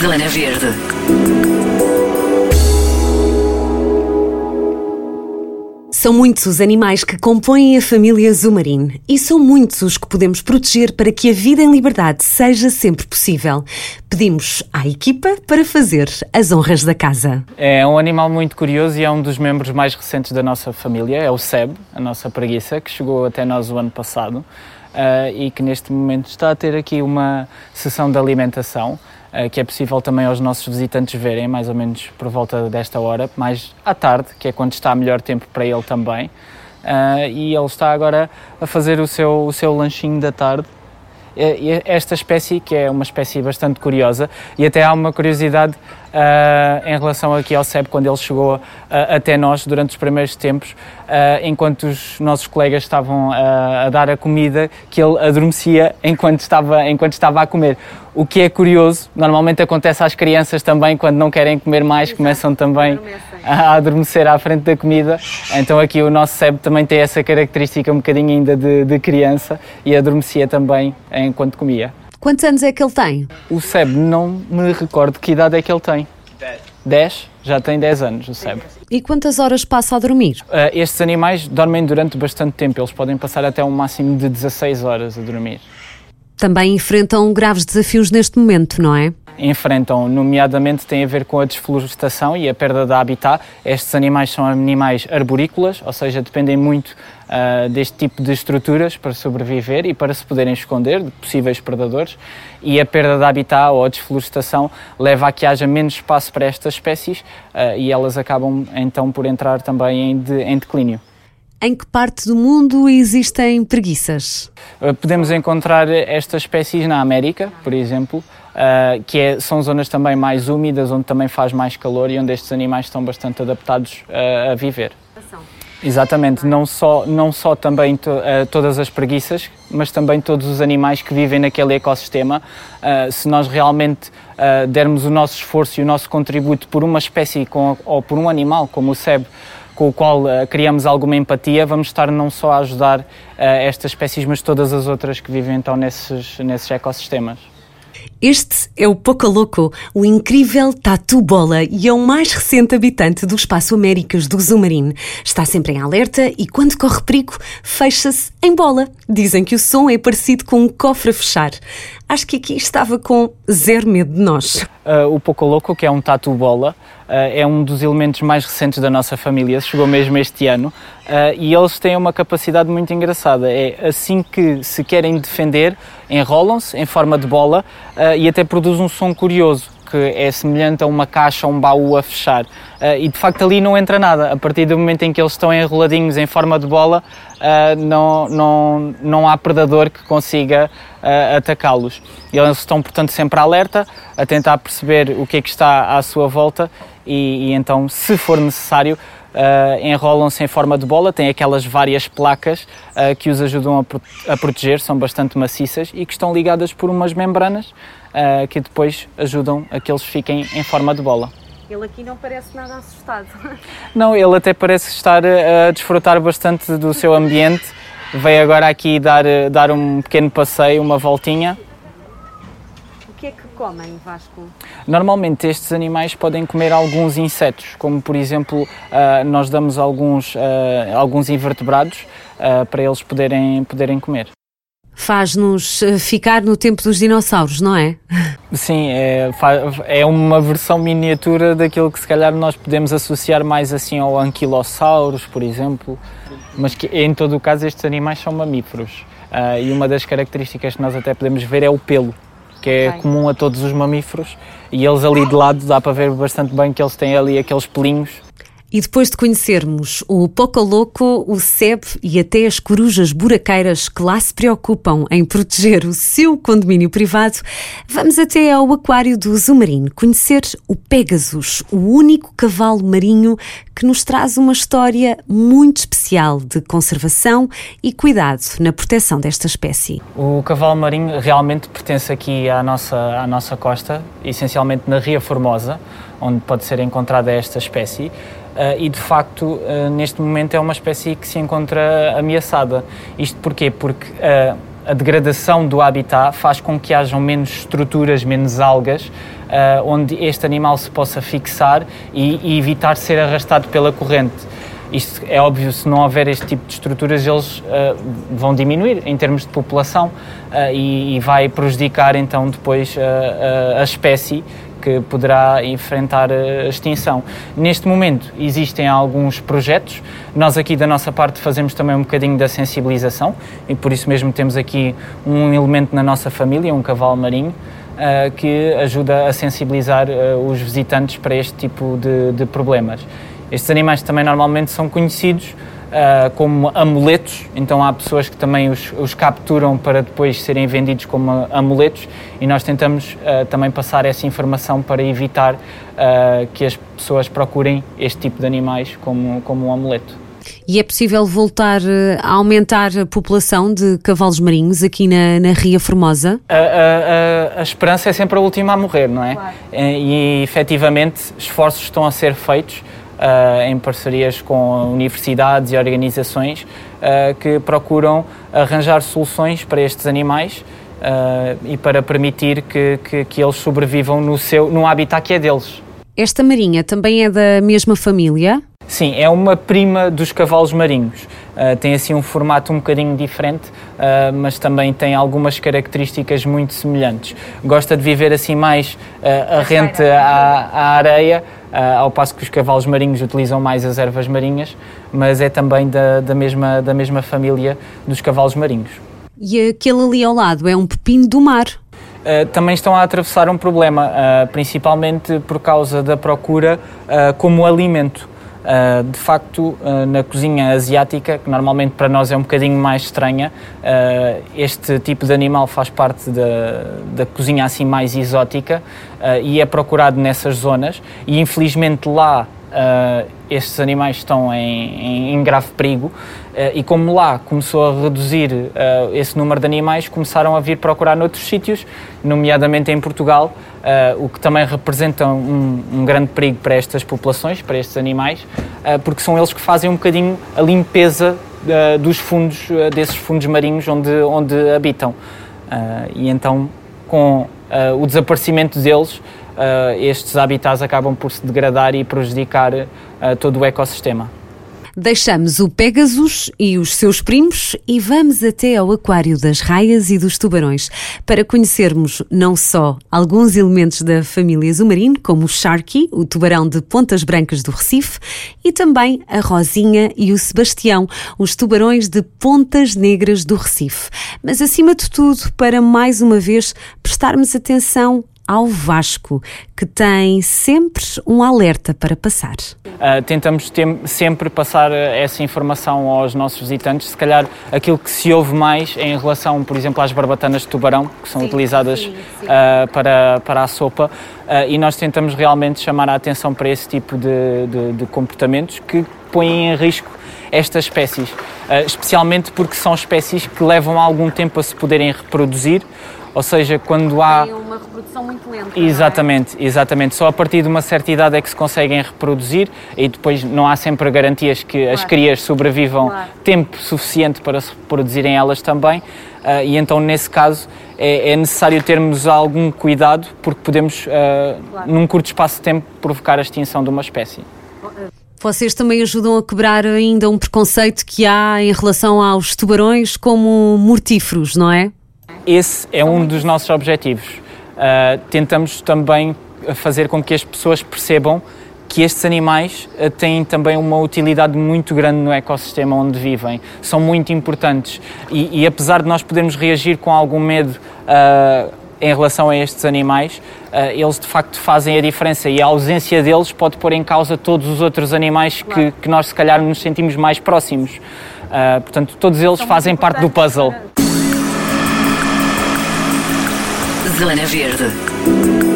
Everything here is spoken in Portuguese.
Zona Verde. São muitos os animais que compõem a família Zumarine e são muitos os que podemos proteger para que a vida em liberdade seja sempre possível. Pedimos à equipa para fazer as honras da casa. É um animal muito curioso e é um dos membros mais recentes da nossa família, é o Seb, a nossa preguiça, que chegou até nós o ano passado uh, e que neste momento está a ter aqui uma sessão de alimentação. Uh, que é possível também aos nossos visitantes verem, mais ou menos por volta desta hora, mais à tarde, que é quando está melhor tempo para ele também. Uh, e ele está agora a fazer o seu, o seu lanchinho da tarde. Esta espécie, que é uma espécie bastante curiosa, e até há uma curiosidade uh, em relação aqui ao SEB, quando ele chegou até nós durante os primeiros tempos, enquanto os nossos colegas estavam a dar a comida, que ele adormecia enquanto estava, enquanto estava a comer o que é curioso, normalmente acontece às crianças também, quando não querem comer mais, Exato. começam também a adormecer à frente da comida. Então aqui o nosso Seb também tem essa característica um bocadinho ainda de, de criança e adormecia também enquanto comia. Quantos anos é que ele tem? O Seb, não me recordo que idade é que ele tem. 10. 10? Já tem 10 anos o Seb. E quantas horas passa a dormir? Uh, estes animais dormem durante bastante tempo, eles podem passar até um máximo de 16 horas a dormir também enfrentam graves desafios neste momento, não é? Enfrentam, nomeadamente tem a ver com a desflorestação e a perda de habitat. Estes animais são animais arborícolas, ou seja, dependem muito uh, deste tipo de estruturas para sobreviver e para se poderem esconder de possíveis predadores. E a perda de habitat ou a desflorestação leva a que haja menos espaço para estas espécies uh, e elas acabam então por entrar também em, de, em declínio. Em que parte do mundo existem preguiças? Eh, podemos encontrar estas espécies na América, por exemplo, uh, que é, são zonas também mais úmidas, onde também faz mais calor e onde estes animais estão bastante adaptados uh, a viver. Exatamente, não só, não só também to, uh, todas as preguiças, mas também todos os animais que vivem naquele ecossistema. Se nós realmente dermos o nosso esforço e o nosso contributo por uma espécie com, ou por um animal como o seb, com o qual uh, criamos alguma empatia, vamos estar não só a ajudar uh, estas espécies, mas todas as outras que vivem então nesses, nesses ecossistemas. Este é o Pocoloco, o incrível Tatu Bola e é o mais recente habitante do Espaço Américas do Zumarine. Está sempre em alerta e quando corre perigo, fecha-se em bola. Dizem que o som é parecido com um cofre a fechar. Acho que aqui estava com zero medo de nós. Uh, o Pocoloco, que é um Tatu Bola, uh, é um dos elementos mais recentes da nossa família, chegou mesmo este ano, uh, e eles têm uma capacidade muito engraçada. É assim que se querem defender, enrolam-se em forma de bola uh, e até produz um som curioso que é semelhante a uma caixa, um baú a fechar. Uh, e de facto ali não entra nada. A partir do momento em que eles estão enroladinhos em forma de bola, uh, não, não, não há predador que consiga uh, atacá-los. Eles estão, portanto, sempre alerta, a tentar perceber o que é que está à sua volta e, e então, se for necessário, Uh, enrolam-se em forma de bola, têm aquelas várias placas uh, que os ajudam a, pro a, proteger, são bastante maciças e que estão ligadas por umas membranas uh, que depois ajudam a que eles fiquem em forma de bola. Ele aqui não parece nada assustado. Não, ele até parece estar a desfrutar bastante do seu ambiente. Veio agora aqui dar, dar um pequeno passeio, uma voltinha comem, Vasco? Normalmente estes animais podem comer alguns insetos, como por exemplo uh, nós damos alguns, uh, alguns invertebrados uh, para eles poderem, poderem comer. Faz-nos ficar no tempo dos dinossauros, não é? Sim, é, é uma versão miniatura daquilo que se calhar nós podemos associar mais assim ao anquilossauros, por exemplo, mas que em todo o caso estes animais são mamíferos. e uma das características que nós até podemos ver é o pelo que é okay. comum a todos os mamíferos, e eles ali de lado dá para ver bastante bem que eles têm ali aqueles pelinhos e depois de conhecermos o Pocoloco, o SEB e até as corujas buraqueiras que lá se preocupam em proteger o seu condomínio privado, vamos até ao Aquário do Zumarino conhecer o Pegasus, o único cavalo marinho que nos traz uma história muito especial de conservação e cuidado na proteção desta espécie. O cavalo marinho realmente pertence aqui à nossa, à nossa costa, essencialmente na Ria Formosa, onde pode ser encontrada esta espécie. Uh, e de facto, uh, neste momento, é uma espécie que se encontra ameaçada. Isto porquê? Porque uh, a degradação do habitat faz com que hajam menos estruturas, menos algas, uh, onde este animal se possa fixar e, e, evitar ser arrastado pela corrente. Isto é óbvio, se não houver este tipo de estruturas, eles uh, vão diminuir em termos de população uh, e, e, vai prejudicar então depois a espécie que poderá enfrentar a extinção. Neste momento existem alguns projetos, nós aqui da nossa parte fazemos também um bocadinho da sensibilização e por isso mesmo temos aqui um elemento na nossa família, um cavalo marinho, uh, que ajuda a sensibilizar uh, os visitantes para este tipo de, de problemas. Estes animais também normalmente são conhecidos uh, como amuletos, então há pessoas que também os, os, capturam para depois serem vendidos como amuletos e nós tentamos uh, também passar essa informação para evitar uh, que as pessoas procurem este tipo de animais como, como um amuleto. E é possível voltar a aumentar a população de cavalos marinhos aqui na, na Ria Formosa? A, a, a, a, esperança é sempre a última a morrer, não é? Claro. E, e efetivamente esforços estão a ser feitos uh, em parcerias com universidades e organizações uh, que procuram arranjar soluções para estes animais uh, e para permitir que, que, que, eles sobrevivam no, seu, no habitat que é deles. Esta marinha também é da mesma família? Sim, é uma prima dos cavalos marinhos. Uh, tem assim um formato um bocadinho diferente, uh, mas também tem algumas características muito semelhantes. Gosta de viver assim mais uh, arrente à, à areia, ao passo que os cavalos marinhos utilizam mais as ervas marinhas, mas é também da, da, mesma, da mesma família dos cavalos marinhos. E aquele ali ao lado é um pepino do mar. Uh, também estão a atravessar um problema, uh, principalmente por causa da procura uh, como alimento. Uh, de facto, uh, na cozinha asiática, que normalmente para nós é um bocadinho mais estranha, uh, este tipo de animal faz parte da, da cozinha assim mais exótica e é procurado nessas zonas. E infelizmente lá uh, estes animais estão em, em, em grave perigo uh, e como lá começou a reduzir uh, esse número de animais, começaram a vir procurar noutros sítios, nomeadamente em Portugal, o que também representa um, um, grande perigo para estas populações, para estes animais, porque são eles que fazem um bocadinho a limpeza dos fundos, desses fundos marinhos onde, onde habitam. e então, com o desaparecimento deles, uh, estes habitats acabam por se degradar e prejudicar uh, todo o ecossistema. Deixamos o Pegasus e os seus primos e vamos até ao Aquário das Raias e dos Tubarões para conhecermos não só alguns elementos da família Zumarino, como o Sharky, o tubarão de Pontas Brancas do Recife, e também a Rosinha e o Sebastião, os tubarões de Pontas Negras do Recife. Mas acima de tudo, para mais uma vez prestarmos atenção ao Vasco, que tem sempre um alerta para passar. Uh, tentamos sempre passar essa informação aos nossos visitantes, se calhar aquilo que se ouve mais em relação, por exemplo, às barbatanas de tubarão, que são sim, utilizadas sim, sim. Uh, para, para a sopa, uh, e nós tentamos realmente chamar a atenção para esse tipo de, de, de comportamentos que põem em risco estas espécies, especialmente porque são espécies que levam algum tempo a se poderem reproduzir ou seja, quando há. Tem uma reprodução muito lenta. Exatamente, é? exatamente. Só a partir de uma certa idade é que se conseguem reproduzir e depois não há sempre garantias que claro. as crias sobrevivam claro. tempo suficiente para se reproduzirem elas também. Uh, e então, nesse caso, é, é, necessário termos algum cuidado porque podemos, uh, claro. num curto espaço de tempo, provocar a extinção de uma espécie. Vocês também ajudam a quebrar ainda um preconceito que há em relação aos tubarões como mortíferos, não é? Esse é um dos nossos objetivos. Uh, tentamos também fazer com que as pessoas percebam que estes animais uh, têm também uma utilidade muito grande no ecossistema onde vivem, são muito importantes e, e apesar de nós podermos reagir com algum medo uh, em relação a estes animais, eles de facto fazem a diferença e a ausência deles pode pôr em causa todos os outros animais que, que nós se calhar nos sentimos mais próximos. portanto, todos eles fazem parte do puzzle. Zona Verde.